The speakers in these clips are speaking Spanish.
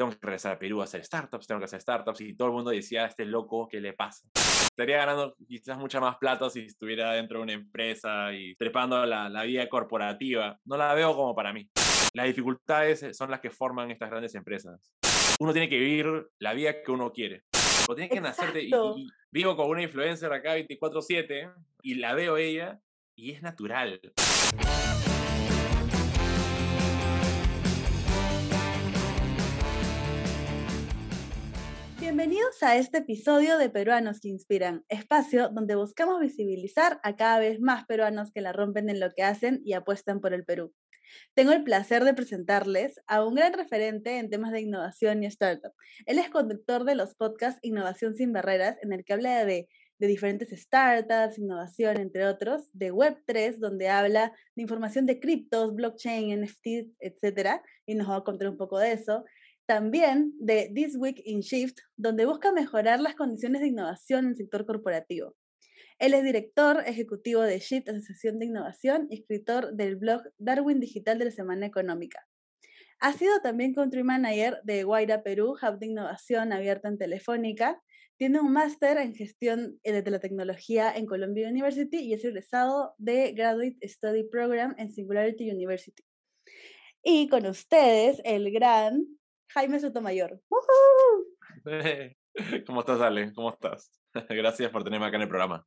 tengo que regresar a Perú a hacer startups, tengo que hacer startups, y todo el mundo decía, este loco, ¿qué le pasa? Estaría ganando quizás mucha más plata si estuviera dentro de una empresa y trepando la, la vida corporativa. No la veo como para mí. Las dificultades son las que forman estas grandes empresas. Uno tiene que vivir la vida que uno quiere. O tiene que nacer de, y, y vivo con una influencer acá 24/7 y la veo ella y es natural. Bienvenidos a este episodio de Peruanos que Inspiran, espacio donde buscamos visibilizar a cada vez más peruanos que la rompen en lo que hacen y apuestan por el Perú. Tengo el placer de presentarles a un gran referente en temas de innovación y startup. Él es conductor de los podcasts Innovación sin Barreras, en el que habla de, de diferentes startups, innovación, entre otros, de Web3, donde habla de información de criptos, blockchain, NFTs, etc. Y nos va a contar un poco de eso también de This Week in Shift, donde busca mejorar las condiciones de innovación en el sector corporativo. Él es director ejecutivo de Shift, Asociación de Innovación, y escritor del blog Darwin Digital de la Semana Económica. Ha sido también country manager de Guaira Perú, Hub de Innovación abierta en Telefónica. Tiene un máster en gestión de la tecnología en Columbia University y es egresado de Graduate Study Program en Singularity University. Y con ustedes, el gran Jaime Sotomayor. ¿Cómo estás, Ale? ¿Cómo estás? Gracias por tenerme acá en el programa.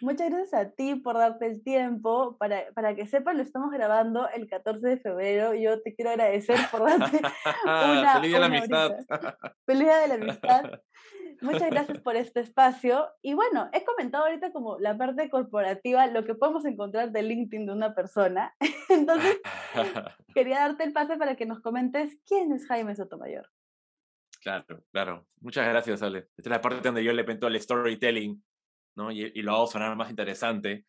Muchas gracias a ti por darte el tiempo. Para, para que sepan, lo estamos grabando el 14 de febrero. Yo te quiero agradecer por darte una. Feliz día de la amistad. Feliz día de la amistad. Muchas gracias por este espacio. Y bueno, he comentado ahorita como la parte corporativa, lo que podemos encontrar de LinkedIn de una persona. Entonces, quería darte el pase para que nos comentes quién es Jaime Sotomayor. Claro, claro. Muchas gracias, Ale. Esta es la parte donde yo le pento el storytelling, ¿no? Y, y lo hago sonar más interesante.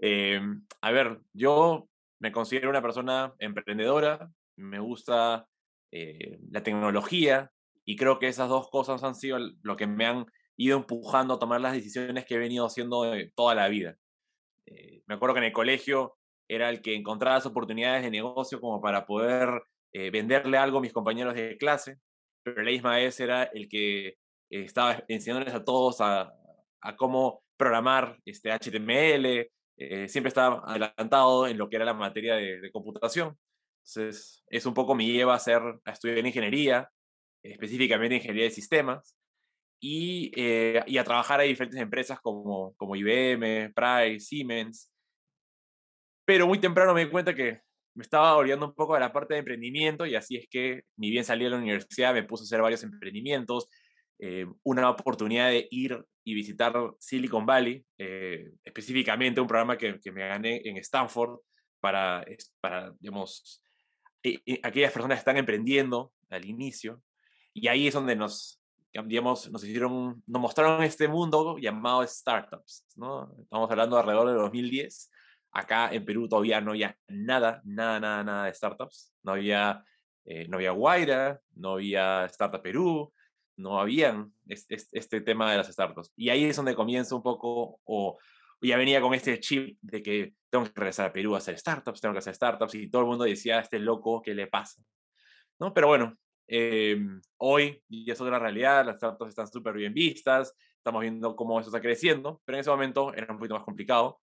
Eh, a ver, yo me considero una persona emprendedora, me gusta eh, la tecnología, y creo que esas dos cosas han sido lo que me han ido empujando a tomar las decisiones que he venido haciendo toda la vida. Eh, me acuerdo que en el colegio era el que encontraba las oportunidades de negocio como para poder eh, venderle algo a mis compañeros de clase, pero la misma vez era el que estaba enseñándoles a todos a, a cómo programar este HTML, eh, siempre estaba adelantado en lo que era la materia de, de computación. Entonces, es un poco mi lleva a, hacer, a estudiar ingeniería, específicamente ingeniería de sistemas, y, eh, y, a trabajar a diferentes empresas como, como IBM, Price, Siemens. Pero muy temprano me di cuenta que me estaba olvidando un poco de la parte de emprendimiento y así es que, ni bien salí de la universidad, me puse a hacer varios emprendimientos, eh, una oportunidad de ir y visitar Silicon Valley, eh, específicamente un programa que, que, me gané en Stanford para, para digamos, aquellas personas que están emprendiendo al inicio, y ahí es donde nos, digamos, nos hicieron, nos mostraron este mundo llamado startups, ¿no? Estamos hablando alrededor de 2010. Acá en Perú todavía no había nada, nada, nada, nada de startups. No había, eh, no había Guaira, no había Startup Perú, no habían este, tema de las startups. Y ahí es donde comienza un poco, o ya venía con este chip de que tengo que regresar a Perú a hacer startups, tengo que hacer startups, y todo el mundo decía, este loco, ¿qué le pasa? ¿No? Pero bueno, eh, hoy ya es otra realidad, las startups están súper bien vistas, estamos viendo cómo eso está creciendo, pero en ese momento era un poquito más complicado.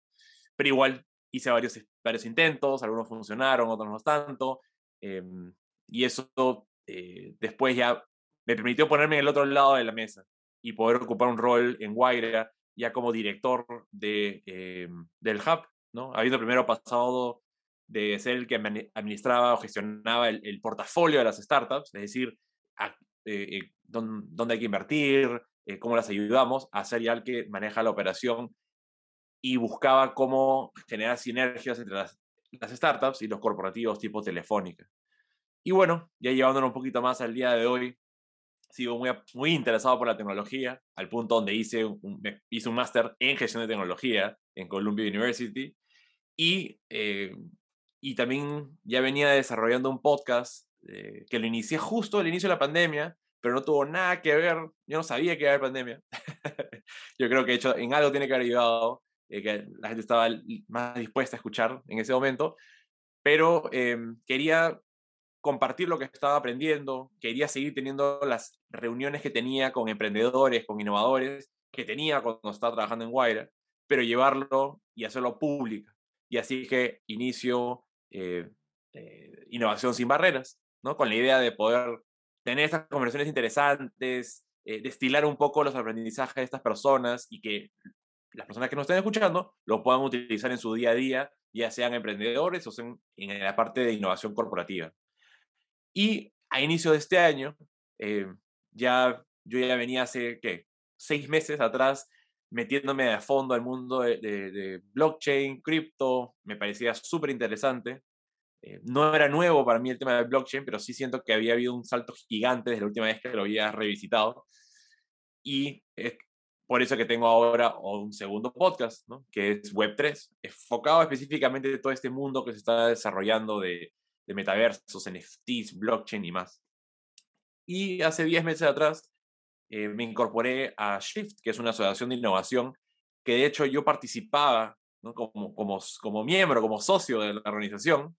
Pero igual hice varios, varios intentos, algunos funcionaron, otros no tanto, eh, y eso eh, después ya me permitió ponerme en el otro lado de la mesa y poder ocupar un rol en Guaira ya como director de, em, del hub, ¿no? Habiendo primero pasado de ser el que administraba o gestionaba el, portafolio de las startups, es decir, eh, eh dónde, hay que invertir, eh, cómo las ayudamos, a ser ya el que maneja la operación y buscaba cómo generar sinergias entre las, las startups y los corporativos tipo Telefónica. Y bueno, ya llevándolo un poquito más al día de hoy, sigo muy, muy interesado por la tecnología, al punto donde hice un, hice un máster en gestión de tecnología en Columbia University. Y eh, y también ya venía desarrollando un podcast eh, que lo inicié justo al inicio de la pandemia, pero no tuvo nada que ver, yo no sabía que iba a haber pandemia. yo creo que hecho en algo tiene que haber ayudado, eh, que la gente estaba más dispuesta a escuchar en ese momento, pero eh, quería compartir lo que estaba aprendiendo, quería seguir teniendo las reuniones que tenía con emprendedores, con innovadores, que tenía cuando estaba trabajando en Guaira, pero llevarlo y hacerlo público. Y así que inicio eh, eh, Innovación sin Barreras, ¿no? con la idea de poder tener estas conversaciones interesantes, eh, destilar un poco los aprendizajes de estas personas y que las personas que nos estén escuchando lo puedan utilizar en su día a día, ya sean emprendedores o sean en la parte de innovación corporativa. Y a inicio de este año, ya yo ya venía hace, ¿qué? Seis meses atrás metiéndome a fondo al mundo de, blockchain, cripto, me parecía súper interesante. Eh, no era nuevo para mí el tema de blockchain, pero sí siento que había habido un salto gigante desde la última vez que lo había revisitado. Y por eso que tengo ahora un segundo podcast, que es Web3, enfocado específicamente en todo este mundo que se está desarrollando de, de metaversos, NFTs, blockchain y más. Y hace 10 meses atrás eh, me incorporé a Shift, que es una asociación de innovación, que de hecho yo participaba como, como, como miembro, como socio de la organización,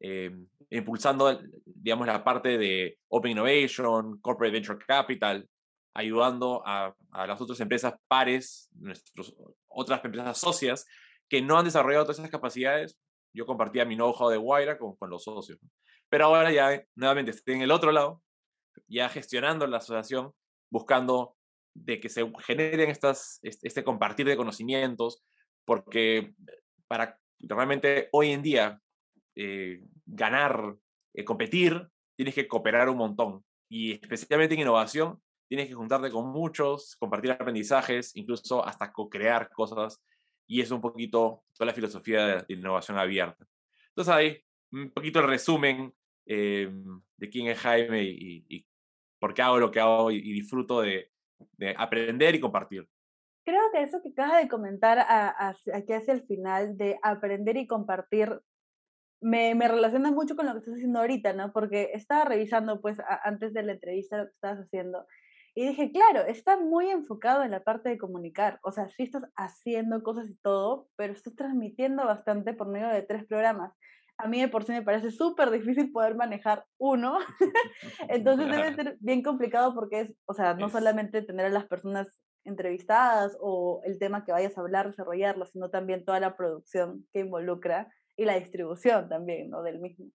eh, impulsando, digamos, la parte de Open Innovation, Corporate Venture Capital, ayudando a, a las otras empresas pares, nuestras otras empresas socias, que no han desarrollado todas esas capacidades. Yo compartía mi know-how de Guaira con, los socios. Pero ahora ya nuevamente estoy en el otro lado, ya gestionando la asociación buscando de que se generen estas, este compartir de conocimientos, porque para realmente hoy en día eh, ganar, eh, competir, tienes que cooperar un montón. Y especialmente en innovación, tienes que juntarte con muchos, compartir aprendizajes, incluso hasta co-crear cosas. Y es un poquito toda la filosofía de, innovación abierta. Entonces ahí, un poquito el resumen eh, de quién es Jaime y, y, porque hago lo que hago y, disfruto de, aprender y compartir. Creo que eso que acabas de comentar aquí hacia el final de aprender y compartir me, me, relaciona mucho con lo que estás haciendo ahorita, ¿no? Porque estaba revisando, pues, antes de la entrevista lo que estabas haciendo y dije, claro, está muy enfocado en la parte de comunicar. O sea, sí estás haciendo cosas y todo, pero estás transmitiendo bastante por medio de tres programas a mí de por sí me parece súper difícil poder manejar uno. Entonces debe ser bien complicado porque es, o sea, no solamente tener a las personas entrevistadas o el tema que vayas a hablar, desarrollarlo, sino también toda la producción que involucra y la distribución también, ¿no? Del mismo.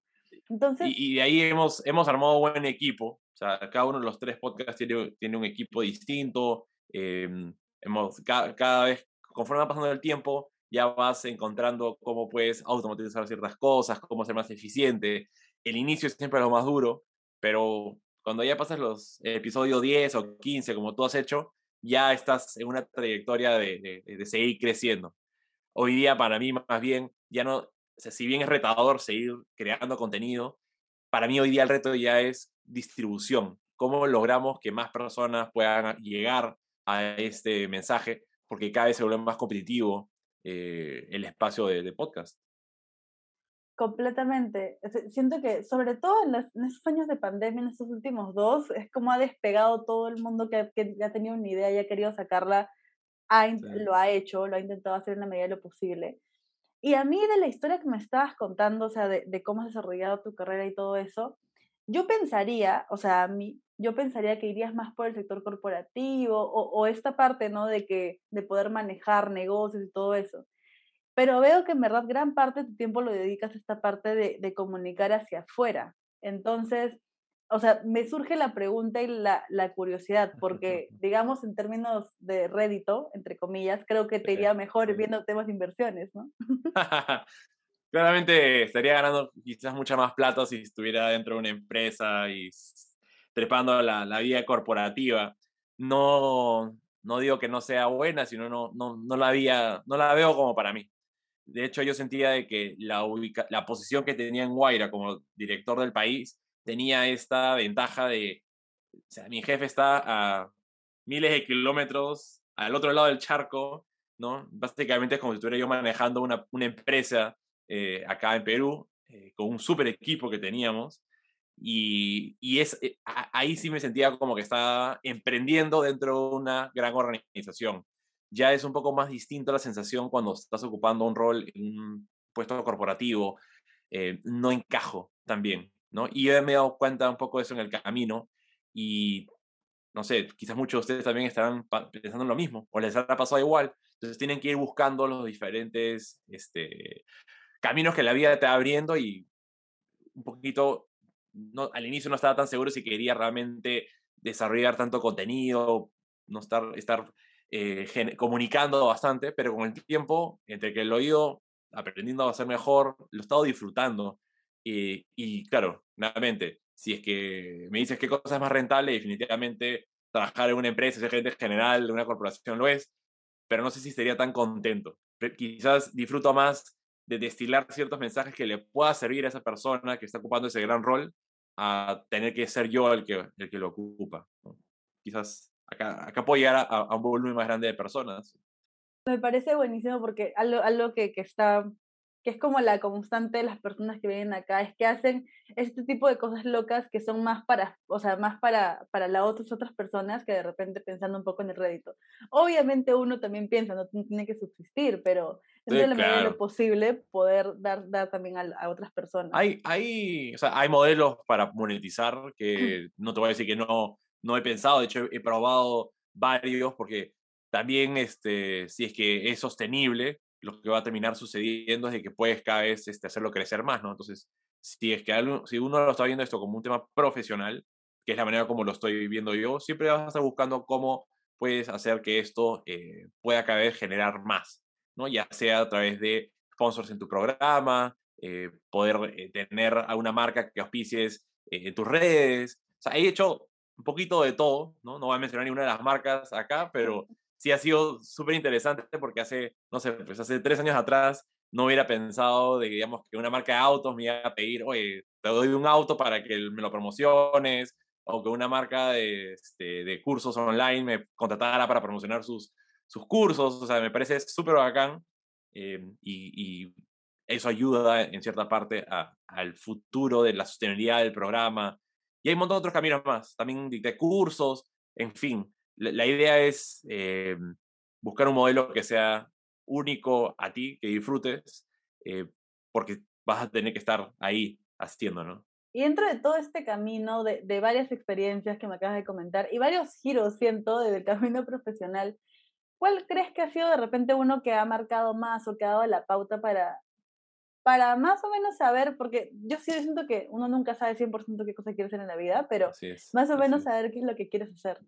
Entonces... Y, de ahí hemos, hemos armado buen equipo. O sea, cada uno de los tres podcasts tiene, tiene un equipo distinto. Em, hemos, cada, cada vez, conforme va pasando el tiempo, ya vas encontrando cómo puedes automatizar ciertas cosas, cómo ser más eficiente. El inicio es siempre lo más duro, pero cuando ya pasas los episodios 10 o 15, como tú has hecho, ya estás en una trayectoria de, de, seguir creciendo. Hoy día, para mí, más bien, ya no, si bien es retador seguir creando contenido, para mí hoy día el reto ya es distribución. ¿Cómo logramos que más personas puedan llegar a este mensaje? Porque cada vez se vuelve más competitivo, eh, el espacio de, podcast. Completamente. Siento que, sobre todo en, estos años de pandemia, en estos últimos dos, es como ha despegado todo el mundo que, que ha tenido una idea y ha querido sacarla, lo ha hecho, lo ha intentado hacer en la medida de lo posible. Y a mí, de la historia que me estabas contando, o sea, de, de cómo has desarrollado tu carrera y todo eso, yo pensaría, o sea, a mí, yo pensaría que irías más por el sector corporativo o, esta parte, ¿no? De que, de poder manejar negocios y todo eso. Pero veo que en verdad gran parte de tu tiempo lo dedicas a esta parte de, de comunicar hacia afuera. Entonces, o sea, me surge la pregunta y la, la, curiosidad, porque, digamos, en términos de rédito, entre comillas, creo que te iría mejor viendo temas de inversiones, ¿no? Claramente estaría ganando quizás mucha más plata si estuviera dentro de una empresa y trepando la, la vida corporativa. No, no digo que no sea buena, sino no, no, no, la, había, no la veo como para mí. De hecho, yo sentía de que la, la posición que tenía en Guaira como director del país tenía esta ventaja de, o sea, mi jefe está a miles de kilómetros al otro lado del charco, ¿no? Básicamente es como si estuviera yo manejando una, una empresa eh, acá en Perú, eh, con un super equipo que teníamos. Y, y es, eh, ahí sí me sentía como que estaba emprendiendo dentro de una gran organización. Ya es un poco más distinto la sensación cuando estás ocupando un rol en un puesto corporativo. no encajo también. ¿No? Y yo me he dado cuenta un poco de eso en el camino y, no sé, quizás muchos de ustedes también estarán pensando en lo mismo o les habrá pasado igual. Entonces tienen que ir buscando los diferentes este, caminos que la vida te va abriendo y un poquito, no, al inicio no estaba tan seguro si quería realmente desarrollar tanto contenido, no estar, estar eh, comunicando bastante, pero con el tiempo, entre que lo he aprendiendo a hacer mejor, lo he estado disfrutando. Y, y claro, nuevamente, si es que me dices qué cosa es más rentable, definitivamente trabajar en una empresa, ser gerente general de una corporación lo es, pero no sé si sería tan contento. Quizás disfruto más de destilar ciertos mensajes que le pueda servir a esa persona que está ocupando ese gran rol a tener que ser yo el que, el que lo ocupa. Quizás acá, acá puedo llegar a, un volumen más grande de personas. Me parece buenísimo porque algo, algo que, que está que es como la constante de las personas que vienen acá, es que hacen este tipo de cosas locas que son más para, o sea, más para, para las otras, otras personas que de repente pensando un poco en el rédito. Obviamente uno también piensa, no tiene que subsistir, pero es de la medida de lo posible poder dar, dar también a, a, otras personas. Hay, hay, o sea, hay modelos para monetizar que no te voy a decir que no, no he pensado, de hecho he probado varios porque también este, si es que es sostenible, lo que va a terminar sucediendo es de que puedes cada vez este, hacerlo crecer más, ¿no? Entonces, si es que algo, si uno lo está viendo esto como un tema profesional, que es la manera como lo estoy viendo yo, siempre vas a estar buscando cómo puedes hacer que esto eh, pueda cada vez generar más, ¿no? Ya sea a través de sponsors en tu programa, eh, poder eh, tener a una marca que auspicies en tus redes. O sea, he hecho un poquito de todo, ¿no? No voy a mencionar ninguna de las marcas acá, pero sí ha sido súper interesante porque hace, no sé, pues hace tres años atrás no hubiera pensado de, digamos, que una marca de autos me iba a pedir, oye, te doy un auto para que me lo promociones, o que una marca de, este, de cursos online me contratara para promocionar sus, sus cursos, o sea, me parece súper bacán eh, y, y, eso ayuda en cierta parte al futuro de la sostenibilidad del programa. Y hay un montón de otros caminos más, también de cursos, en fin la, idea es eh, buscar un modelo que sea único a ti, que disfrutes, eh, porque vas a tener que estar ahí haciendo, ¿no? Y dentro de todo este camino de, de, varias experiencias que me acabas de comentar y varios giros, siento, del camino profesional, ¿cuál crees que ha sido de repente uno que ha marcado más o que ha dado la pauta para, para más o menos saber, porque yo sí siento que uno nunca sabe 100% qué cosa quiere hacer en la vida, pero más o menos saber qué es lo que quieres hacer?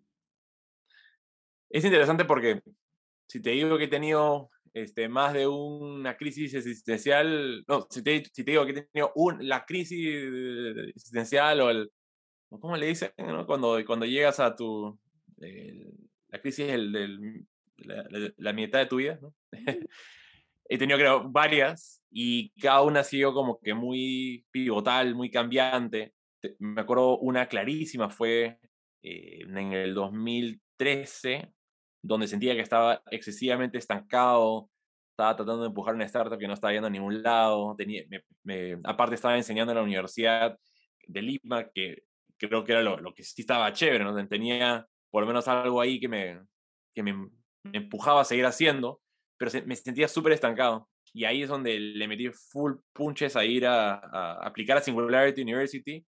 Es interesante porque si te digo que he tenido este, más de una crisis existencial, no, si te, si te digo que he tenido un, la crisis existencial o el, ¿cómo le dicen? Cuando, cuando llegas a tu, la crisis del, del la, la, mitad de tu vida, ¿no? he tenido creo varias y cada una ha sido como que muy pivotal, muy cambiante. Me acuerdo una clarísima fue eh, en el 2013, donde sentía que estaba excesivamente estancado, estaba tratando de empujar una startup que no estaba yendo a ningún lado, tenía, me, aparte estaba enseñando en la Universidad de Lima, que creo que era lo, lo que sí estaba chévere, ¿no? tenía por lo menos algo ahí que me, que me, empujaba a seguir haciendo, pero me sentía súper estancado. Y ahí es donde le metí full punches a ir a, a aplicar a Singularity University.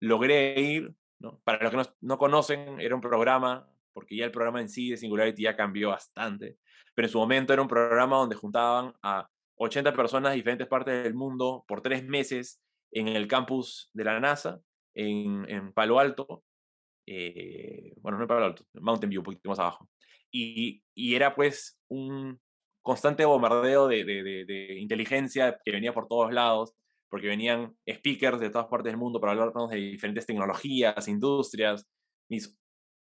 Logré ir, ¿no? para los que no, no conocen, era un programa porque ya el programa en sí de Singularity ya cambió bastante, pero en su momento era un programa donde juntaban a 80 personas de diferentes partes del mundo por tres meses en el campus de la NASA, en, Palo Alto, eh, bueno, no en Palo Alto, Mountain View, un poquito más abajo. Y, era pues un constante bombardeo de, de, de, inteligencia que venía por todos lados, porque venían speakers de todas partes del mundo para hablarnos de diferentes tecnologías, industrias. Mis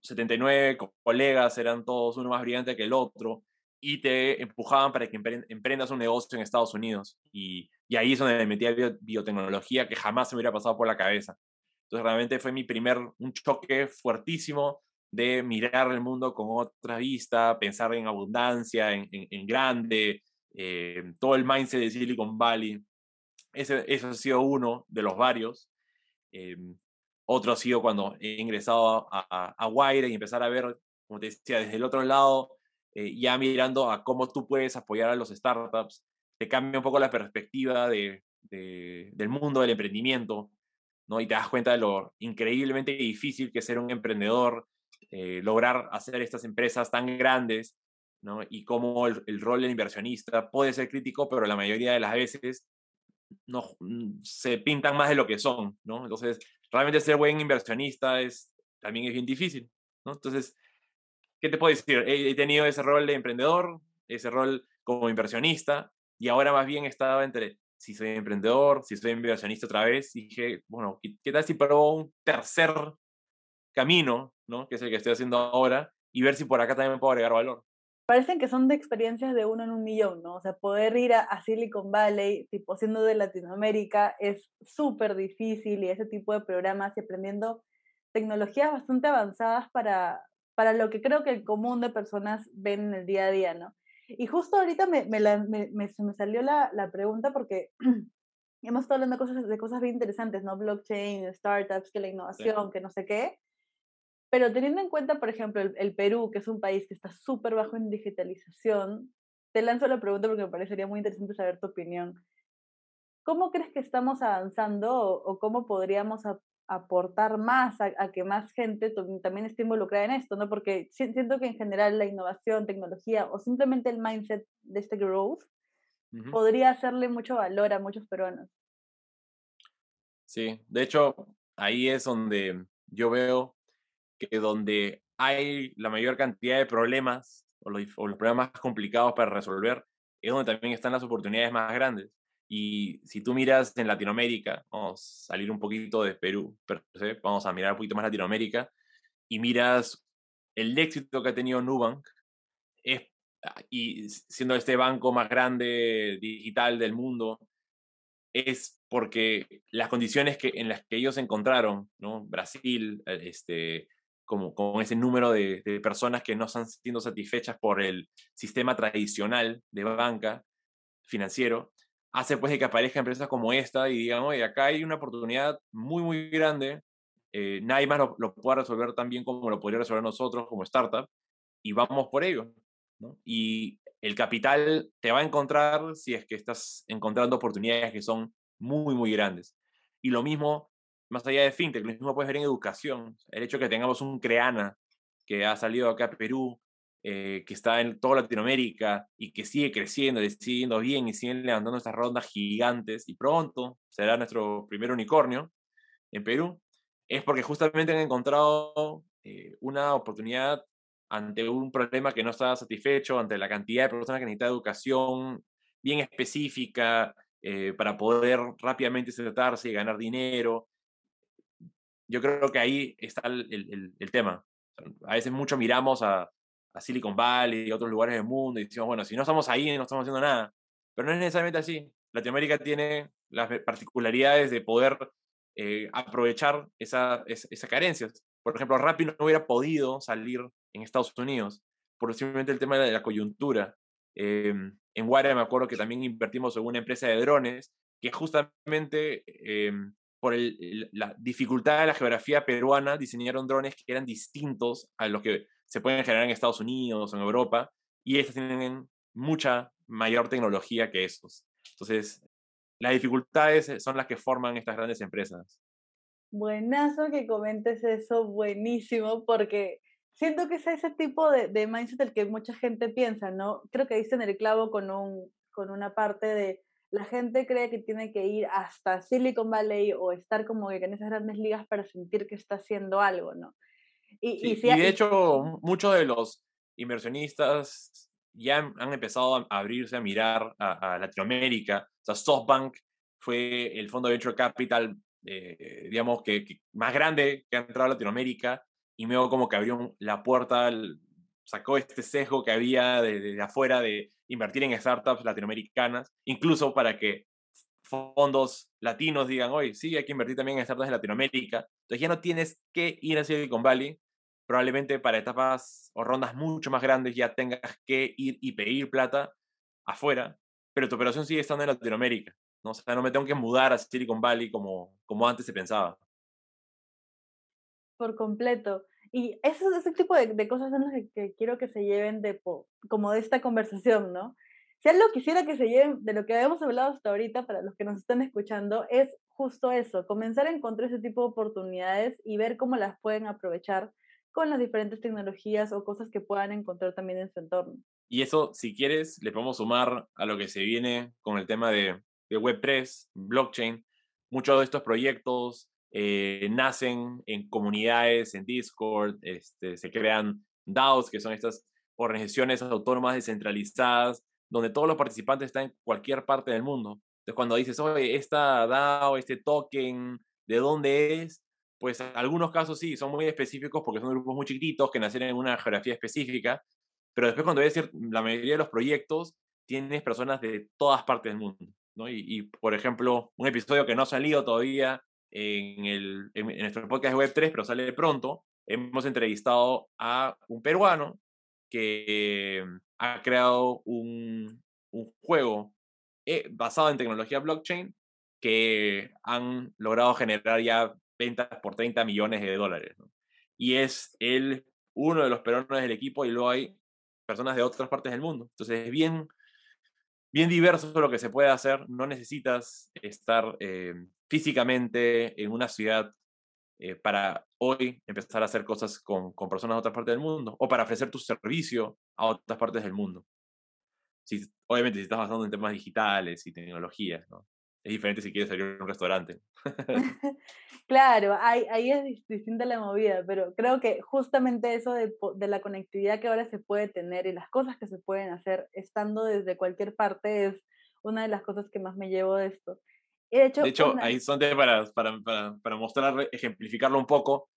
79 colegas eran todos uno más brillante que el otro y te empujaban para que emprendas un negocio en Estados Unidos. Y, y ahí es donde me metí biotecnología que jamás se me hubiera pasado por la cabeza. Entonces realmente fue mi primer, un choque fuertísimo de mirar el mundo con otra vista, pensar en abundancia, en, grande, eh, todo el mindset de Silicon Valley. Ese, ese ha sido uno de los varios. Eh, otro ha sido cuando he ingresado a, a, Wire y empezar a ver, como te decía, desde el otro lado, eh, ya mirando a cómo tú puedes apoyar a los startups, te cambia un poco la perspectiva de, del mundo del emprendimiento. ¿no? Y te das cuenta de lo increíblemente difícil que es ser un emprendedor, eh, lograr hacer estas empresas tan grandes, ¿no? Y cómo el, rol del inversionista puede ser crítico, pero la mayoría de las veces no, mm, se pintan más de lo que son, ¿no? Entonces, realmente ser buen inversionista es, también es bien difícil, ¿no? Entonces, ¿qué te puedo decir? He, tenido ese rol de emprendedor, ese rol como inversionista, y ahora más bien estaba entre si soy emprendedor, si soy inversionista otra vez, y dije, bueno, ¿qué tal si pruebo un tercer camino, ¿no? Que es el que estoy haciendo ahora, y ver si por acá también puedo agregar valor. Parecen que son de experiencias de uno en un millón, ¿no? O sea, poder ir a, Silicon Valley, tipo siendo de Latinoamérica, es súper difícil y ese tipo de programas y aprendiendo tecnologías bastante avanzadas para, para lo que creo que el común de personas ven en el día a día, ¿no? Y justo ahorita me, me, me, se me salió la, la pregunta porque hemos estado hablando de cosas, de cosas bien interesantes, ¿no? Blockchain, startups, que la innovación, que no sé qué. Pero teniendo en cuenta, por ejemplo, el, Perú, que es un país que está súper bajo en digitalización, te lanzo la pregunta porque me parecería muy interesante saber tu opinión. ¿Cómo crees que estamos avanzando o, cómo podríamos aportar más a, que más gente también esté involucrada en esto? ¿no? Porque siento que en general la innovación, tecnología o simplemente el mindset de este growth podría hacerle mucho valor a muchos peruanos. Sí, de hecho, ahí es donde yo veo que donde hay la mayor cantidad de problemas o los, problemas más complicados para resolver, es donde también están las oportunidades más grandes. Y si tú miras en Latinoamérica, vamos a salir un poquito de Perú, pero, vamos a mirar un poquito más Latinoamérica, y miras el éxito que ha tenido Nubank, es, ah, y siendo este banco más grande digital del mundo, es porque las condiciones que, en las que ellos encontraron, ¿no? Brasil, eh, este, como, con ese número de, personas que no están siendo satisfechas por el sistema tradicional de banca financiero, hace pues de que aparezcan empresas como esta y digan, oye, acá hay una oportunidad muy, muy grande, eh, nadie más lo, lo puede resolver tan bien como lo podría resolver nosotros como startup, y vamos por ello. Y el capital te va a encontrar si es que estás encontrando oportunidades que son muy, muy grandes. Y lo mismo más allá de fintech, lo mismo puedes ver en educación. El hecho de que tengamos un CREANA que ha salido acá a Perú, eh, que está en toda Latinoamérica y que sigue creciendo, sigue yendo bien y sigue levantando estas rondas gigantes y pronto será nuestro primer unicornio en Perú, es porque justamente han encontrado eh, una oportunidad ante un problema que no estaba satisfecho, ante la cantidad de personas que necesitan educación bien específica eh, para poder rápidamente insertarse y ganar dinero yo creo que ahí está el, el, tema. A veces mucho miramos a, a, Silicon Valley y otros lugares del mundo y decimos, bueno, si no estamos ahí, no estamos haciendo nada. Pero no es necesariamente así. Latinoamérica tiene las particularidades de poder eh, aprovechar esas esa carencias. Por ejemplo, Rappi no hubiera podido salir en Estados Unidos por simplemente el tema de la coyuntura. Eh, en Guara me acuerdo que también invertimos en una empresa de drones que justamente eh, por la dificultad de la geografía peruana, diseñaron drones que eran distintos a los que se pueden generar en Estados Unidos o en Europa, y estos tienen mucha mayor tecnología que esos. Entonces, las dificultades son las que forman estas grandes empresas. Buenazo que comentes eso, buenísimo, porque siento que es ese tipo de, de mindset el que mucha gente piensa, ¿no? Creo que dicen el clavo con, un, con una parte de la gente cree que tiene que ir hasta Silicon Valley o estar como que en esas grandes ligas para sentir que está haciendo algo, ¿no? Y, de hecho, muchos de los inversionistas ya han, empezado a abrirse a mirar a, Latinoamérica. O sea, SoftBank fue el fondo de venture capital, eh, digamos, que, más grande que ha entrado a Latinoamérica y luego como que abrió la puerta, sacó este sesgo que había de afuera de invertir en startups latinoamericanas, incluso para que fondos latinos digan, hoy sí, hay que invertir también en startups de Latinoamérica. Entonces ya no tienes que ir a Silicon Valley, probablemente para etapas o rondas mucho más grandes ya tengas que ir y pedir plata afuera, pero tu operación sigue estando en Latinoamérica. ¿no? O sea, no me tengo que mudar a Silicon Valley como, como antes se pensaba. Por completo. Y ese, ese tipo de, de, cosas son las que, quiero que se lleven de, como de esta conversación, ¿no? Si algo quisiera que se lleven de lo que habíamos hablado hasta ahorita, para los que nos están escuchando, es justo eso, comenzar a encontrar ese tipo de oportunidades y ver cómo las pueden aprovechar con las diferentes tecnologías o cosas que puedan encontrar también en su entorno. Y eso, si quieres, le podemos sumar a lo que se viene con el tema de, de Web3, blockchain. Muchos de estos proyectos eh, nacen en comunidades, en Discord, este, se crean DAOs, que son estas organizaciones autónomas descentralizadas, donde todos los participantes están en cualquier parte del mundo. Entonces, cuando dices, oye, esta DAO, este token, ¿de dónde es? Pues en algunos casos sí, son muy específicos porque son grupos muy chiquitos que nacen en una geografía específica, pero después cuando decir, la mayoría de los proyectos tienes personas de todas partes del mundo. Y, y, por ejemplo, un episodio que no ha salido todavía en, el, en, nuestro podcast de Web3, pero sale pronto, hemos entrevistado a un peruano que ha creado un, un juego eh, basado en tecnología blockchain que han logrado generar ya ventas por 30 millones de dólares. ¿no? Y es él uno de los peruanos del equipo y luego hay personas de otras partes del mundo. Entonces es bien, bien diverso lo que se puede hacer. No necesitas estar eh, físicamente en una ciudad eh, para hoy empezar a hacer cosas con, con, personas de otras partes del mundo o para ofrecer tu servicio a otras partes del mundo. Si, obviamente si estás basando en temas digitales y tecnologías, ¿no? Es diferente si quieres salir a un restaurante. claro, ahí, ahí es distinta la movida, pero creo que justamente eso de, de, la conectividad que ahora se puede tener y las cosas que se pueden hacer estando desde cualquier parte es una de las cosas que más me llevo de esto. De hecho, de hecho ahí son para, para, para, para, mostrar, ejemplificarlo un poco,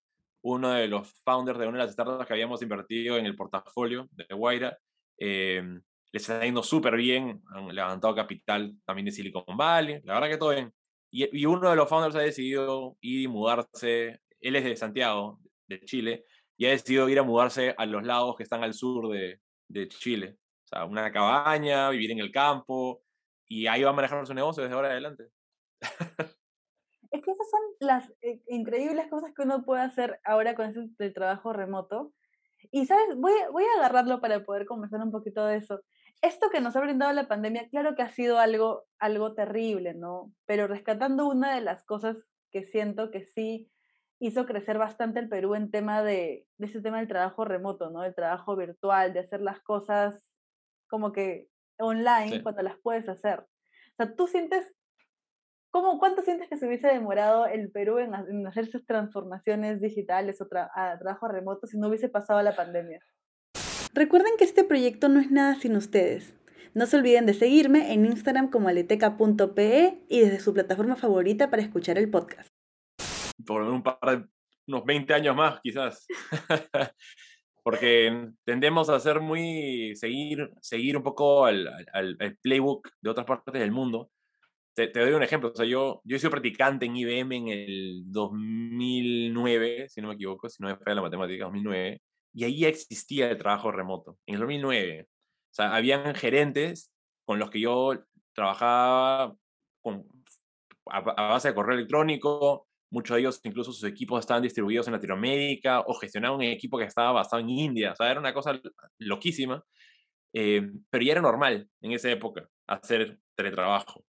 uno de los founders de una de las startups que habíamos invertido en el portafolio de Guaira, eh, les está yendo súper bien, han levantado capital también de Silicon Valley, la verdad que todo bien. Y, y, uno de los founders ha decidido ir y mudarse, él es de Santiago, de Chile, y ha decidido ir a mudarse a los lagos que están al sur de, de Chile. O sea, una cabaña, vivir en el campo, y ahí va a manejar su negocio desde ahora adelante. Es que esas son las eh, increíbles cosas que uno puede hacer ahora con el trabajo remoto. Y, ¿sabes? Voy, voy a agarrarlo para poder conversar un poquito de eso. Esto que nos ha brindado la pandemia, claro que ha sido algo, algo terrible, ¿no? Pero rescatando una de las cosas que siento que sí hizo crecer bastante el Perú en tema de, de ese tema del trabajo remoto, ¿no? El trabajo virtual, de hacer las cosas como que online sí. cuando las puedes hacer. O sea, tú sientes ¿Cómo, ¿Cuánto sientes que se hubiese demorado el Perú en, en hacer esas transformaciones digitales o tra a trabajo remoto si no hubiese pasado la pandemia? Recuerden que este proyecto no es nada sin ustedes. No se olviden de seguirme en Instagram como aleteca.pe y desde su plataforma favorita para escuchar el podcast. Por un par de unos 20 años más, quizás. Porque tendemos a hacer muy, seguir, seguir un poco al, al, al playbook de otras partes del mundo te, te, doy un ejemplo. O sea, yo, yo sido practicante en IBM en el 2009, si no me equivoco, si no me falla la matemática, 2009, y ahí existía el trabajo remoto, en el 2009. O sea, habían gerentes con los que yo trabajaba con, a, a base de correo electrónico, muchos de ellos incluso sus equipos estaban distribuidos en Latinoamérica o gestionaban un equipo que estaba basado en India. O sea, era una cosa loquísima, eh, pero ya era normal en esa época hacer teletrabajo.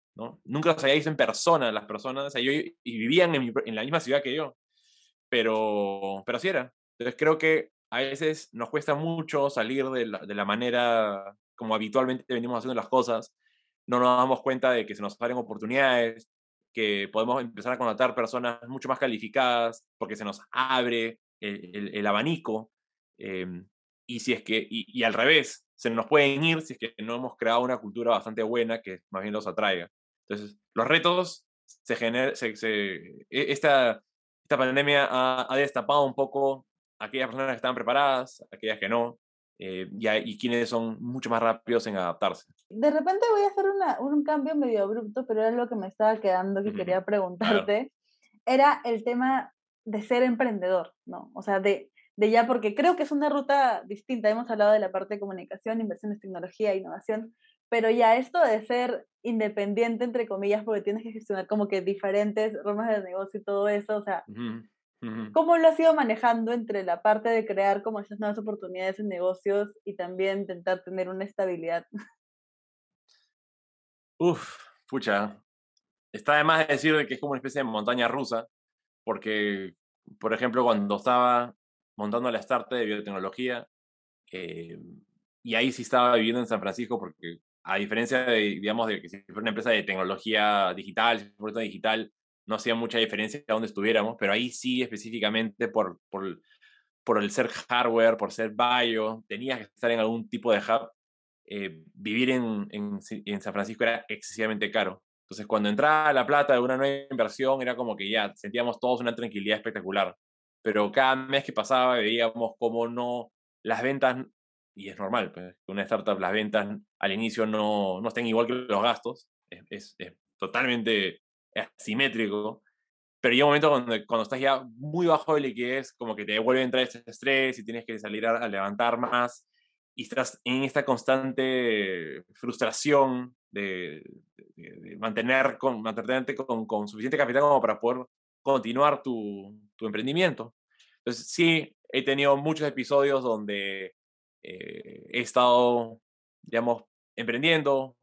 Nunca los había visto en persona las personas, o y vivían en, la misma ciudad que yo, pero, pero así era. Entonces creo que a veces nos cuesta mucho salir de la, de la manera como habitualmente venimos haciendo las cosas, no nos damos cuenta de que se nos abren oportunidades, que podemos empezar a contratar personas mucho más calificadas porque se nos abre el, el, abanico. Eh, y si es que, y, y, al revés, se nos pueden ir si es que no hemos creado una cultura bastante buena que más bien los atraiga. Entonces, los retos se generan, se, se, e, esta, esta pandemia ha, ha, destapado un poco a aquellas personas que estaban preparadas, aquellas que no, eh, y, y, quienes son mucho más rápidos en adaptarse. De repente voy a hacer una, un cambio medio abrupto, pero era lo que me estaba quedando que quería preguntarte. Era el tema de ser emprendedor, ¿no? O sea, de, de ya, porque creo que es una ruta distinta. Hemos hablado de la parte de comunicación, inversiones, tecnología, innovación, pero ya esto de ser independiente, entre comillas, porque tienes que gestionar como que diferentes ramas de negocio y todo eso, o sea, uh -huh. Uh -huh. ¿cómo lo has ido manejando entre la parte de crear como esas nuevas oportunidades en negocios y también intentar tener una estabilidad? Uf, pucha. está además de decir que es como una especie de montaña rusa, porque, por ejemplo, cuando estaba montando la startup de biotecnología, eh, y ahí sí estaba viviendo en San Francisco, porque a diferencia de, digamos, de que si fuera una empresa de tecnología digital, si digital, no hacía mucha diferencia de dónde estuviéramos, pero ahí sí específicamente por, por, por el ser hardware, por ser bio, tenías que estar en algún tipo de hub. Eh, vivir en, en, en, San Francisco era excesivamente caro. Entonces, cuando entraba la plata de una nueva inversión, era como que ya sentíamos todos una tranquilidad espectacular. Pero cada mes que pasaba veíamos cómo no, las ventas, y es normal, pues, una startup, las ventas al inicio no, no estén igual que los gastos, es, es, totalmente asimétrico. Pero llega un momento cuando, cuando estás ya muy bajo de liquidez, como que te vuelve a entrar ese estrés y tienes que salir a, a levantar más y estás en esta constante frustración de, de, mantener con, mantenerte con, con, suficiente capital como para poder continuar tu, tu, emprendimiento. Entonces, sí, he tenido muchos episodios donde eh, he estado, digamos, emprendiendo,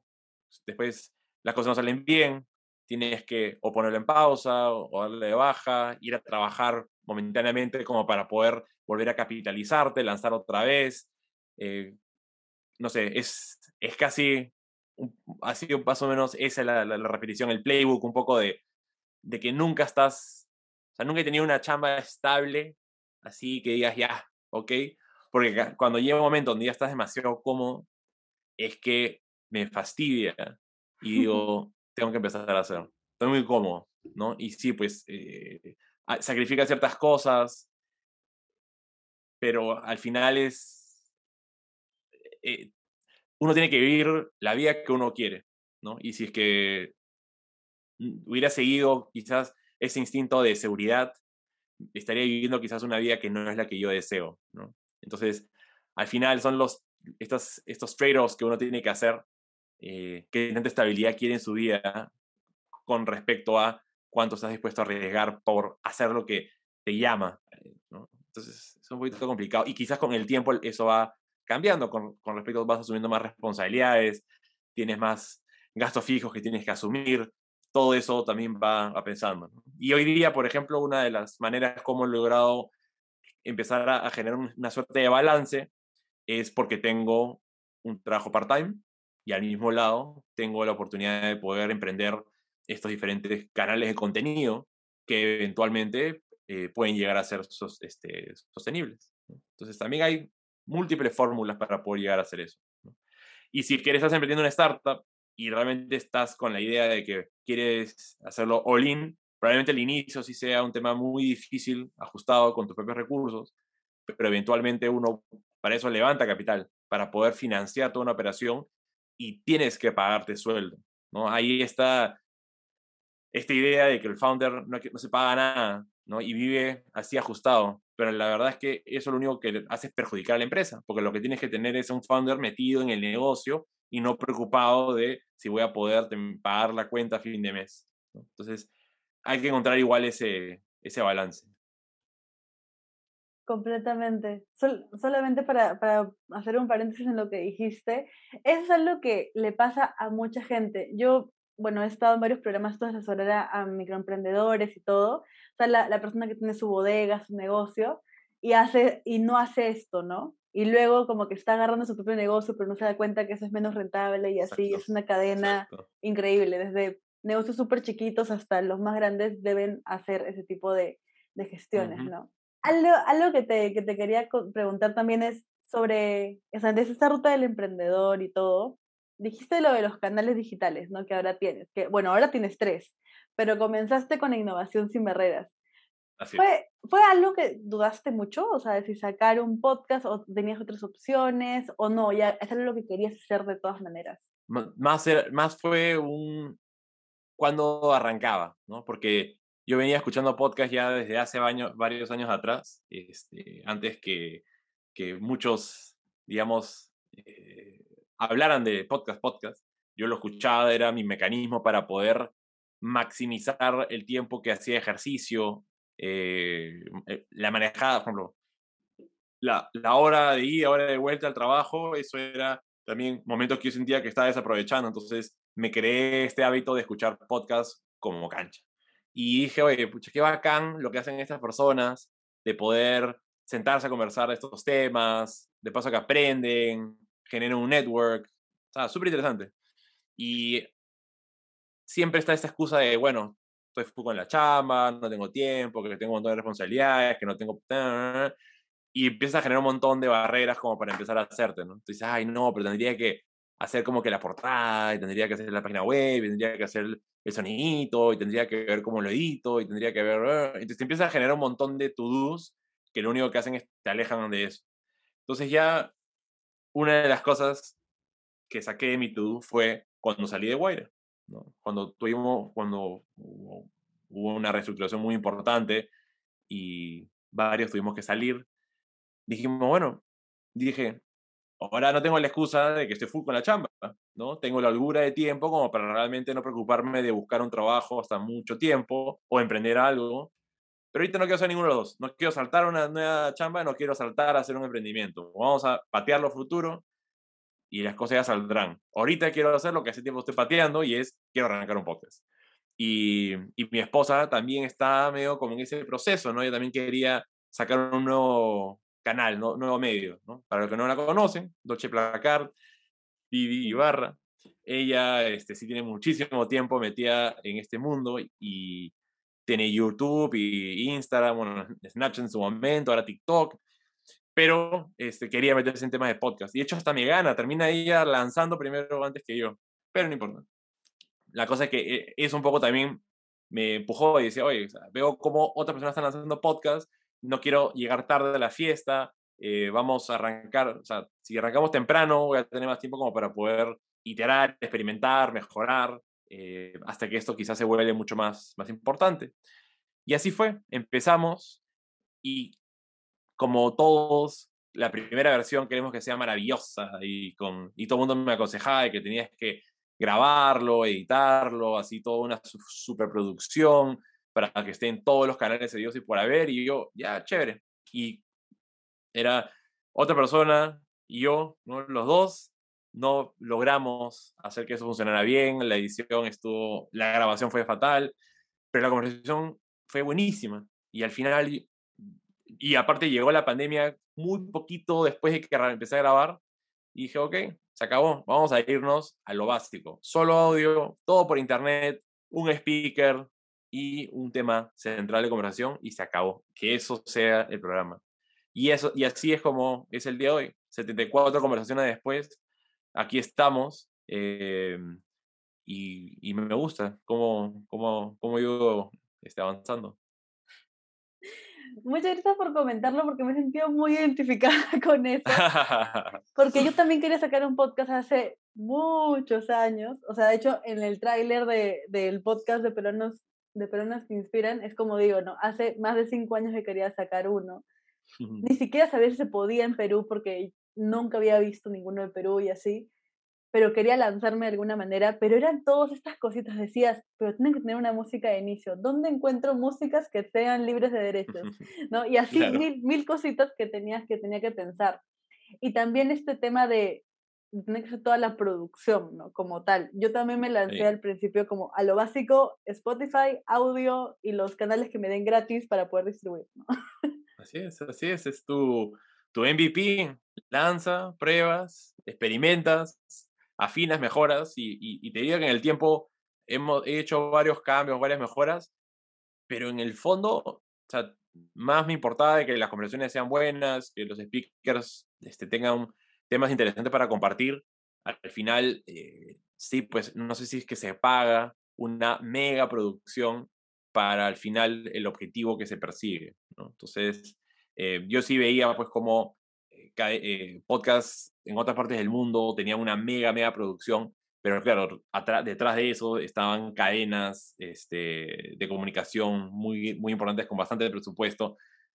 después las cosas no salen bien, tienes que o ponerlo en pausa o darle de baja, ir a trabajar momentáneamente como para poder volver a capitalizarte, lanzar otra vez, eh, no sé, es, es casi, ha sido más o menos esa la, la, repetición, el playbook, un poco de, de que nunca estás, o sea, nunca he tenido una chamba estable, así que digas, ya, ok, porque cuando llega un momento donde ya estás demasiado cómodo, es que me fastidia y digo, tengo que empezar a hacer. Estoy muy cómodo, ¿no? Y sí, pues, eh, sacrifica ciertas cosas, pero al final es, eh, uno tiene que vivir la vida que uno quiere, ¿no? Y si es que hubiera seguido quizás ese instinto de seguridad, estaría viviendo quizás una vida que no es la que yo deseo, ¿no? Entonces, al final son los, estos, estos trade-offs que uno tiene que hacer, eh, qué tanta estabilidad quiere en su vida con respecto a cuánto estás dispuesto a arriesgar por hacer lo que te llama, eh, ¿no? Entonces, es un poquito complicado y quizás con el tiempo eso va cambiando con, con respecto, vas asumiendo más responsabilidades, tienes más gastos fijos que tienes que asumir, todo eso también va a pensando. Y hoy día, por ejemplo, una de las maneras como he logrado empezar a generar una suerte de balance es porque tengo un trabajo part-time y al mismo lado tengo la oportunidad de poder emprender estos diferentes canales de contenido que eventualmente eh, pueden llegar a ser este, sostenibles. Entonces también hay múltiples fórmulas para poder llegar a hacer eso. Y si quieres estás emprendiendo una startup y realmente estás con la idea de que quieres hacerlo all in, probablemente el inicio sí sea un tema muy difícil, ajustado con tus propios recursos, pero eventualmente uno para eso levanta capital, para poder financiar toda una operación y tienes que pagarte sueldo. ¿no? Ahí está esta idea de que el founder no, no se paga nada ¿no? y vive así ajustado pero la verdad es que eso lo único que hace es perjudicar a la empresa, porque lo que tienes que tener es un founder metido en el negocio y no preocupado de si voy a poder pagar la cuenta a fin de mes. Entonces, hay que encontrar igual ese balance. Completamente. solamente para, para, hacer un paréntesis en lo que dijiste, eso es algo que le pasa a mucha gente. Yo, bueno, he estado en varios programas de asesorar a microemprendedores y todo, sea, la, la, persona que tiene su bodega, su negocio, y, hace, y no hace esto, ¿no? Y luego como que está agarrando su propio negocio, pero no se da cuenta que eso es menos rentable y así, es una cadena increíble, desde negocios súper chiquitos hasta los más grandes deben hacer ese tipo de, de gestiones, ¿no? Algo, algo que, te, que te quería preguntar también es sobre, o sea, desde esta ruta del emprendedor y todo, dijiste lo de los canales digitales, ¿no? Que ahora tienes, que bueno, ahora tienes tres, pero comenzaste con innovación sin barreras. ¿Fue, ¿Fue algo que dudaste mucho? O sea, de si sacar un podcast o tenías otras opciones o no, ya es algo que querías hacer de todas maneras. Más, más fue un cuando arrancaba, ¿no? Porque yo venía escuchando podcast ya desde hace varios años atrás, este, antes que, muchos, digamos, eh, hablaran de podcast, podcast. Yo lo escuchaba, era mi mecanismo para poder maximizar el tiempo que hacía ejercicio, eh, eh, la manejada, por ejemplo, la, la hora de ida, hora de vuelta al trabajo, eso era también momentos que yo sentía que estaba desaprovechando, entonces me creé este hábito de escuchar podcasts como cancha. Y dije, oye, pucha, qué bacán lo que hacen estas personas de poder sentarse a conversar de estos temas, de paso que aprenden, generan un network. O sea, súper interesante. Y siempre está esta excusa de, bueno, estoy con la chamba, no tengo tiempo, que tengo un montón de responsabilidades, que no tengo... Y empiezas a generar un montón de barreras como para empezar a hacerte, ¿no? Entonces, ay, no, pero tendría que hacer como que la portada, y tendría que hacer la página web, y tendría que hacer el sonidito, y tendría que ver cómo lo edito, y tendría que ver... Eh, entonces te empiezas a generar un montón de to-dos que lo único que hacen es te alejan de eso. Entonces ya una de las cosas que saqué de mi to-do fue cuando salí de Wire. Cuando tuvimos, cuando hubo, una reestructuración muy importante y varios tuvimos que salir, dijimos, bueno, dije, ahora no tengo la excusa de que esté full con la chamba, ¿no? Tengo la holgura de tiempo como para realmente no preocuparme de buscar un trabajo hasta mucho tiempo o emprender algo. Pero ahorita no quiero hacer ninguno de los dos. No quiero saltar una nueva chamba, no quiero saltar a hacer un emprendimiento. Vamos a patear lo futuro y las cosas ya saldrán. Ahorita quiero hacer lo que hace tiempo estoy pateando y es quiero arrancar un podcast. Y, y mi esposa también está medio como en ese proceso, ¿no? Ella también quería sacar un nuevo canal, ¿no? nuevo medio, ¿no? Para los que no la conocen, Dolce Placard, Vivi Ibarra. Ella este, sí tiene muchísimo tiempo metida en este mundo y tiene YouTube y Instagram, bueno, Snapchat en su momento, ahora TikTok pero este, quería meterse en temas de podcast. Y de hecho hasta me gana, termina ella lanzando primero antes que yo, pero no importa. La cosa es que eh, eso un poco también me empujó y decía, oye, veo cómo otras personas están lanzando podcast, no quiero llegar tarde a la fiesta, eh, vamos a arrancar, o sea, si arrancamos temprano voy a tener más tiempo como para poder iterar, experimentar, mejorar, eh, hasta que esto quizás se vuelva mucho más, más importante. Y así fue, empezamos y como todos, la primera versión queremos que sea maravillosa y, con, y todo el mundo me aconsejaba que tenías que grabarlo, editarlo, así toda una superproducción para que esté en todos los canales de Dios y por haber. Y yo, ya, chévere. Y era otra persona y yo, ¿no? los dos, no logramos hacer que eso funcionara bien. La edición estuvo, la grabación fue fatal, pero la conversación fue buenísima. Y al final y aparte llegó la pandemia muy poquito después de que empecé a grabar. Y dije, ok, se acabó, vamos a irnos a lo básico. Solo audio, todo por internet, un speaker y un tema central de conversación y se acabó. Que eso sea el programa. Y, eso, y así es como es el día de hoy. 74 conversaciones después, aquí estamos. Eh, y, y, me gusta cómo, cómo, cómo yo esté avanzando. Muchas gracias por comentarlo porque me he sentido muy identificada con eso. Porque yo también quería sacar un podcast hace muchos años. O sea, de hecho, en el tráiler de, del podcast de Peruanos, de Peruanos que Inspiran, es como digo, ¿no? Hace más de cinco años que quería sacar uno. Ni siquiera sabía si se podía en Perú porque nunca había visto ninguno de Perú y así pero quería lanzarme de alguna manera, pero eran todas estas cositas, decías, pero tienen que tener una música de inicio, ¿dónde encuentro músicas que sean libres de derechos? ¿No? Y así mil, mil cositas que tenías que tenía que pensar. Y también este tema de tener que hacer toda la producción, ¿no? Como tal. Yo también me lancé al principio como a lo básico, Spotify, audio y los canales que me den gratis para poder distribuir, ¿no? Así es, así es, es tu, tu MVP, lanza, pruebas, experimentas, afinas, mejoras, y, te digo que en el tiempo hemos hecho varios cambios, varias mejoras, pero en el fondo, o sea, más me importaba que las conversaciones sean buenas, que los speakers este, tengan temas interesantes para compartir. Al final, eh, sí, pues no sé si es que se paga una mega producción para al final el objetivo que se persigue. Entonces, eh, yo sí veía pues como eh, podcasts en otras partes del mundo tenían una mega, mega producción, pero claro, detrás de eso estaban cadenas este, de comunicación muy, muy importantes con bastante presupuesto,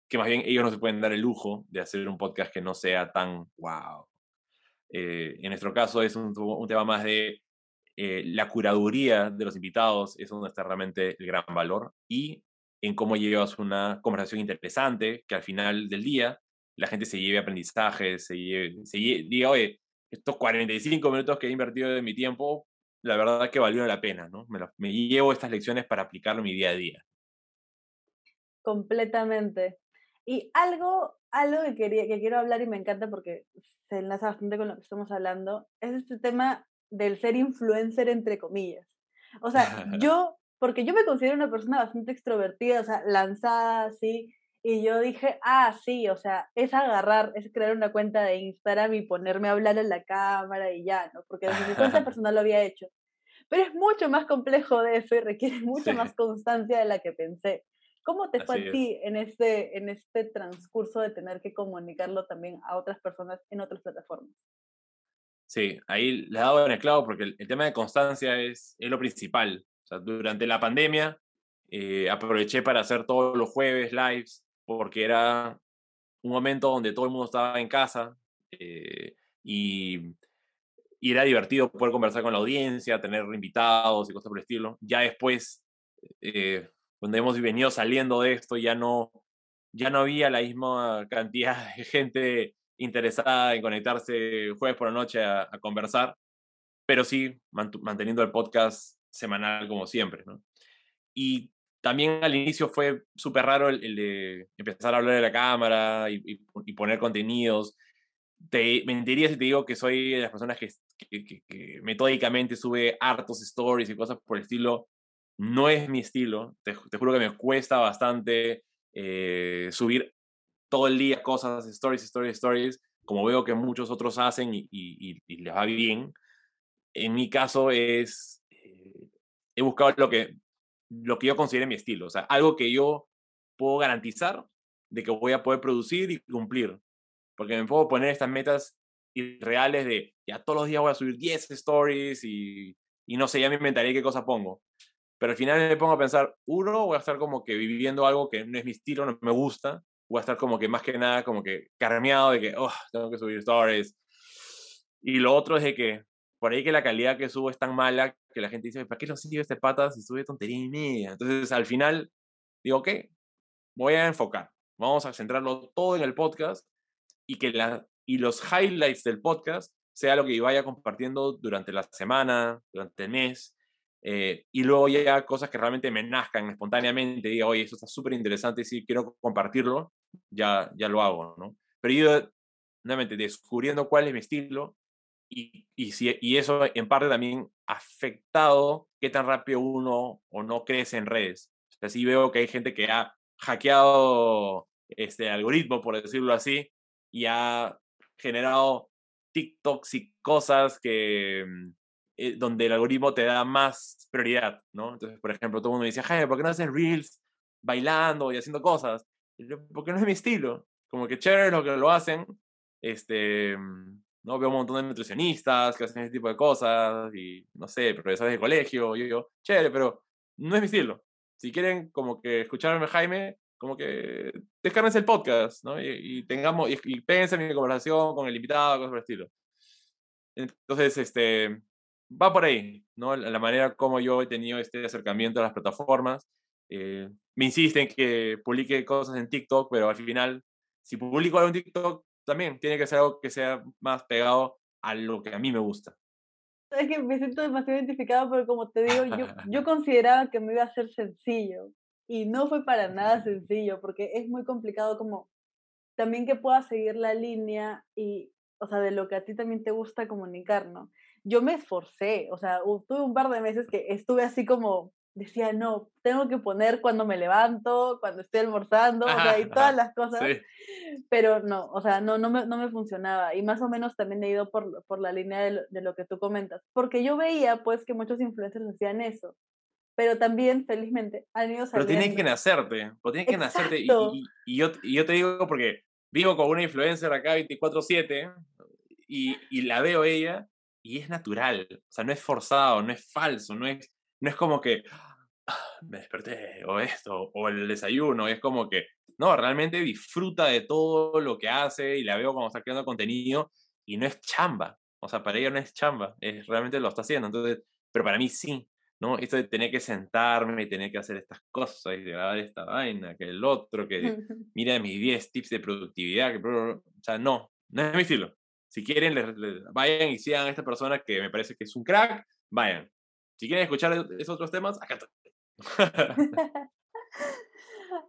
que más bien ellos no se pueden dar el lujo de hacer un podcast que no sea tan wow. Eh, en nuestro caso es un, tema más de eh, la curaduría de los invitados, es donde está realmente el gran valor, y en cómo llevas una conversación interesante que al final del día la gente se lleve aprendizaje, se, lleve, diga, oye, estos 45 minutos que he invertido de mi tiempo, la verdad que valió la pena, ¿no? Me, me llevo estas lecciones para aplicarlo en mi día a día. Completamente. Y algo, algo que, quería, que quiero hablar y me encanta porque se enlaza bastante con lo que estamos hablando, es este tema del ser influencer entre comillas. O sea, yo, porque yo me considero una persona bastante extrovertida, o sea, lanzada así, y yo dije, ah, sí, o sea, es agarrar, es crear una cuenta de Instagram y ponerme a hablar en la cámara y ya, ¿no? Porque desde mi cuenta personal lo había hecho. Pero es mucho más complejo de eso y requiere mucha más constancia de la que pensé. ¿Cómo te fue a ti en este, en este transcurso de tener que comunicarlo también a otras personas en otras plataformas? Sí, ahí le he dado en el clavo porque el, tema de constancia es, es, lo principal. O sea, durante la pandemia eh, aproveché para hacer todos los jueves lives porque era un momento donde todo el mundo estaba en casa eh, y, y, era divertido poder conversar con la audiencia, tener invitados y cosas por el estilo. Ya después, eh, donde hemos venido saliendo de esto, ya no, ya no había la misma cantidad de gente interesada en conectarse jueves por la noche a, conversar, pero sí manteniendo el podcast semanal como siempre. ¿no? Y también al inicio fue súper raro el, de empezar a hablar de la cámara y, poner contenidos. Te mentiría si te digo que soy de las personas que, que, metódicamente sube hartos stories y cosas por el estilo. No es mi estilo. Te, te juro que me cuesta bastante eh, subir todo el día cosas, stories, stories, stories, como veo que muchos otros hacen y, y, y les va bien. En mi caso es, eh, he buscado lo que, lo que yo considere mi estilo, o sea, algo que yo puedo garantizar de que voy a poder producir y cumplir. Porque me puedo poner estas metas irreales de, ya todos los días voy a subir 10 stories y, y no sé, ya me inventaré qué cosa pongo. Pero al final me pongo a pensar, uno, voy a estar como que viviendo algo que no es mi estilo, no me gusta, voy a estar como que más que nada como que carmeado de que, oh, tengo que subir stories. Y lo otro es de que por ahí que la calidad que subo es tan mala que la gente dice, ¿para qué lo sigue este pata si sube tontería y media? Entonces al final digo, ok, voy a enfocar, vamos a centrarlo todo en el podcast y que la, y los highlights del podcast sea lo que vaya compartiendo durante la semana, durante el mes, eh, y luego ya cosas que realmente me nazcan espontáneamente, diga, oye, eso está súper interesante, si quiero compartirlo, ya, ya lo hago, ¿no? Pero yo, nuevamente, descubriendo cuál es mi estilo y, y, si, y eso en parte también afectado qué tan rápido uno o no crece en redes. O sea, veo que hay gente que ha hackeado este algoritmo, por decirlo así, y ha generado TikToks y cosas que, mm, eh, donde el algoritmo te da más prioridad, ¿no? Entonces, por ejemplo, todo el mundo me dice, Jaime, ¿por qué no haces reels bailando y haciendo cosas? Porque no es mi estilo. Como que chévere lo que lo hacen. Este, ¿no? Veo un montón de nutricionistas que hacen ese tipo de cosas y, no sé, profesores de colegio, yo digo, chévere, pero no es mi estilo. Si quieren como que escucharme, Jaime, como que descárguense el podcast, ¿no? Y, tengamos, y, y en mi conversación con el invitado, cosas por el estilo. Entonces, este, va por ahí, ¿no? La manera como yo he tenido este acercamiento a las plataformas. Eh, me insisten que publique cosas en TikTok, pero al final, si publico algo en TikTok, también tiene que ser algo que sea más pegado a lo que a mí me gusta. Es que me siento demasiado identificado, pero como te digo, yo, yo consideraba que me iba a ser sencillo y no fue para nada sencillo, porque es muy complicado como también que puedas seguir la línea y, o sea, de lo que a ti también te gusta comunicar, ¿no? Yo me esforcé, o sea, tuve un par de meses que estuve así como, decía, no, tengo que poner cuando me levanto, cuando estoy almorzando, o sea, y todas las cosas, pero no, o sea, no, no, me, no me funcionaba, y más o menos también he ido por, por la línea de lo, de lo que tú comentas, porque yo veía, pues, que muchos influencers hacían eso, pero también, felizmente, han ido saliendo. Pero tienen que nacerte, o tienen que nacerte, y, y, yo, y yo te digo porque vivo con una influencer acá 24/7, y, y la veo ella, y es natural, o sea, no es forzado, no es falso, no es, no es como que ah, me desperté o esto, o el desayuno, es como que, no, realmente disfruta de todo lo que hace y la veo como está creando contenido y no es chamba, o sea, para ella no es chamba, es, realmente lo está haciendo, entonces, pero para mí sí, ¿no? Esto de tener que sentarme y tener que hacer estas cosas y grabar esta vaina, que el otro, que mira mis 10 tips de productividad, que, o sea, no, no es mi estilo. Si quieren, vayan y sigan a esta persona que me parece que es un crack, vayan. si quieren escuchar esos otros temas, acá estoy.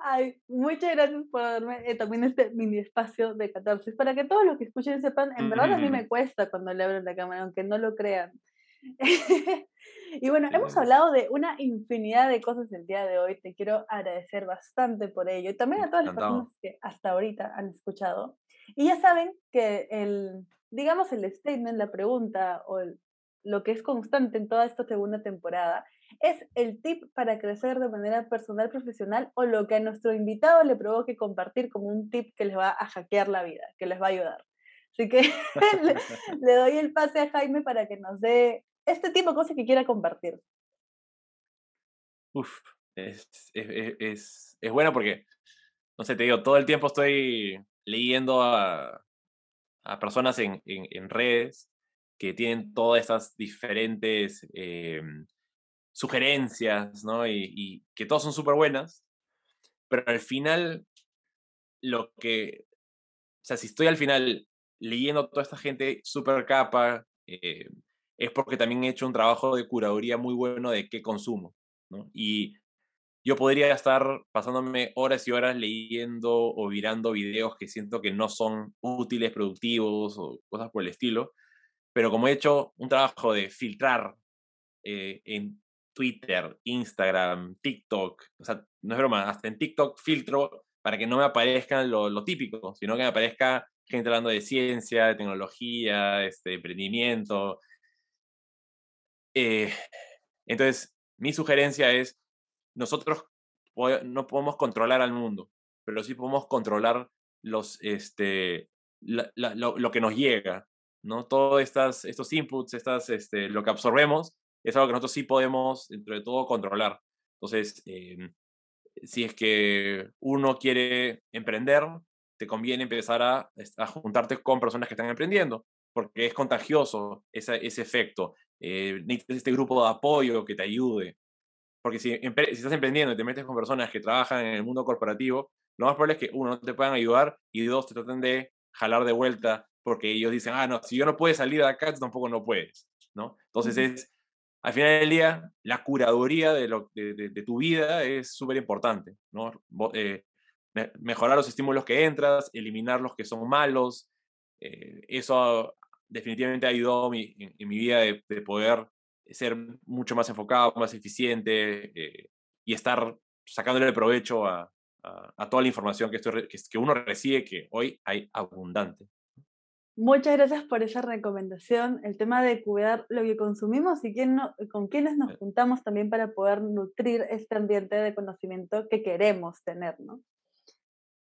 Ay, muchas gracias por darme eh, también este mini espacio de 14. Para que todos los que escuchen sepan, en verdad a mí me cuesta cuando le abro la cámara, aunque no lo crean. y bueno, hemos hablado de una infinidad de cosas el día de hoy. Te quiero agradecer bastante por ello. Y también a todas las personas que hasta ahorita han escuchado. Y ya saben que el, digamos, el statement, la pregunta o lo que es constante en toda esta segunda temporada es el tip para crecer de manera personal, profesional o lo que a nuestro invitado le provoque compartir como un tip que les va a hackear la vida, que les va a ayudar. Así que le, doy el pase a Jaime para que nos dé este tipo de cosas que quiera compartir. Uf, es, es, es, bueno porque, no sé, te digo, todo el tiempo estoy leyendo a, a personas en, en, redes que tienen todas estas diferentes em, sugerencias, ¿no? Y, que todas son súper buenas, pero al final, lo que, o sea, si estoy al final leyendo toda esta gente súper capa, eh, es porque también he hecho un trabajo de curaduría muy bueno de qué consumo, ¿no? Y yo podría estar pasándome horas y horas leyendo o mirando videos que siento que no son útiles, productivos o cosas por el estilo, pero como he hecho un trabajo de filtrar eh, en Twitter, Instagram, TikTok, o sea, no es broma, hasta en TikTok filtro para que no me aparezcan lo, típico, sino que me aparezca gente hablando de ciencia, de tecnología, este, emprendimiento. Eh, entonces, mi sugerencia es, nosotros no podemos controlar al mundo, pero sí podemos controlar los, este, lo, que nos llega, ¿no? Todos estos inputs, estas, este, lo que absorbemos, es algo que nosotros sí podemos, dentro de todo, controlar. Entonces, em, si es que uno quiere emprender, te conviene empezar a, a, juntarte con personas que están emprendiendo, porque es contagioso ese, ese efecto. Eh, necesitas este grupo de apoyo que te ayude. Porque si, si, estás emprendiendo y te metes con personas que trabajan en el mundo corporativo, lo más probable es que, uno, no te puedan ayudar y dos, te traten de jalar de vuelta porque ellos dicen, ah, no, si yo no puedo salir de acá, tú tampoco no puedes, ¿no? Entonces es al final del día, la curaduría de, lo, de, tu vida es súper importante, ¿no? Eh, mejorar los estímulos que entras, eliminar los que son malos, eh, eso definitivamente ha ayudado en, mi vida de, poder ser mucho más enfocado, más eficiente eh, y estar sacándole provecho a, a, toda la información que, estoy, que uno recibe, que hoy hay abundante. Muchas gracias por esa recomendación. El tema de cuidar lo que consumimos y quién con quiénes nos juntamos también para poder nutrir este ambiente de conocimiento que queremos tener, ¿no?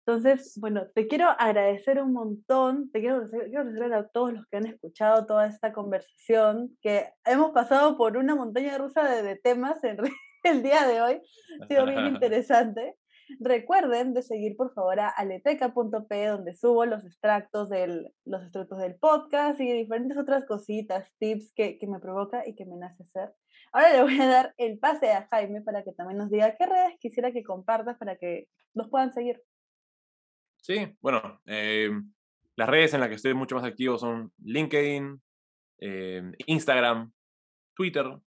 Entonces, bueno, te quiero agradecer un montón, te quiero agradecer, a todos los que han escuchado toda esta conversación, que hemos pasado por una montaña rusa de, de temas en el día de hoy, ha sido bien interesante. Recuerden de seguir por favor a aleteca.p donde subo los extractos del, los extractos del podcast y diferentes otras cositas, tips que, que me provoca y que me nace hacer. Ahora le voy a dar el pase a Jaime para que también nos diga qué redes quisiera que compartas para que nos puedan seguir. Sí, bueno, eh, las redes en las que estoy mucho más activo son LinkedIn, eh, Instagram, Twitter.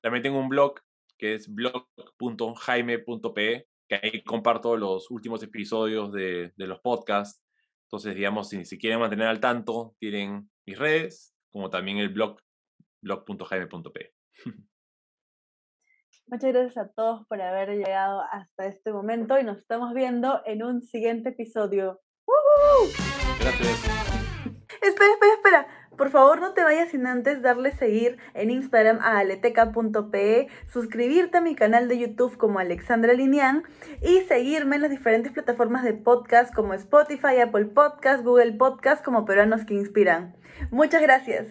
También tengo un blog que es blog.jaime.pe que ahí comparto los últimos episodios de, los podcasts. Entonces, digamos, si, si, quieren mantener al tanto, tienen mis redes, como también el blog, blog.jaime.p. Muchas gracias a todos por haber llegado hasta este momento y nos estamos viendo en un siguiente episodio. Gracias. Espera, espera, espera. Por favor, no te vayas sin antes darle seguir en Instagram a aleteca.pe, suscribirte a mi canal de YouTube como Alexandra Linian y seguirme en las diferentes plataformas de podcast como Spotify, Apple Podcast, Google Podcast como Peruanos que Inspiran. Muchas gracias.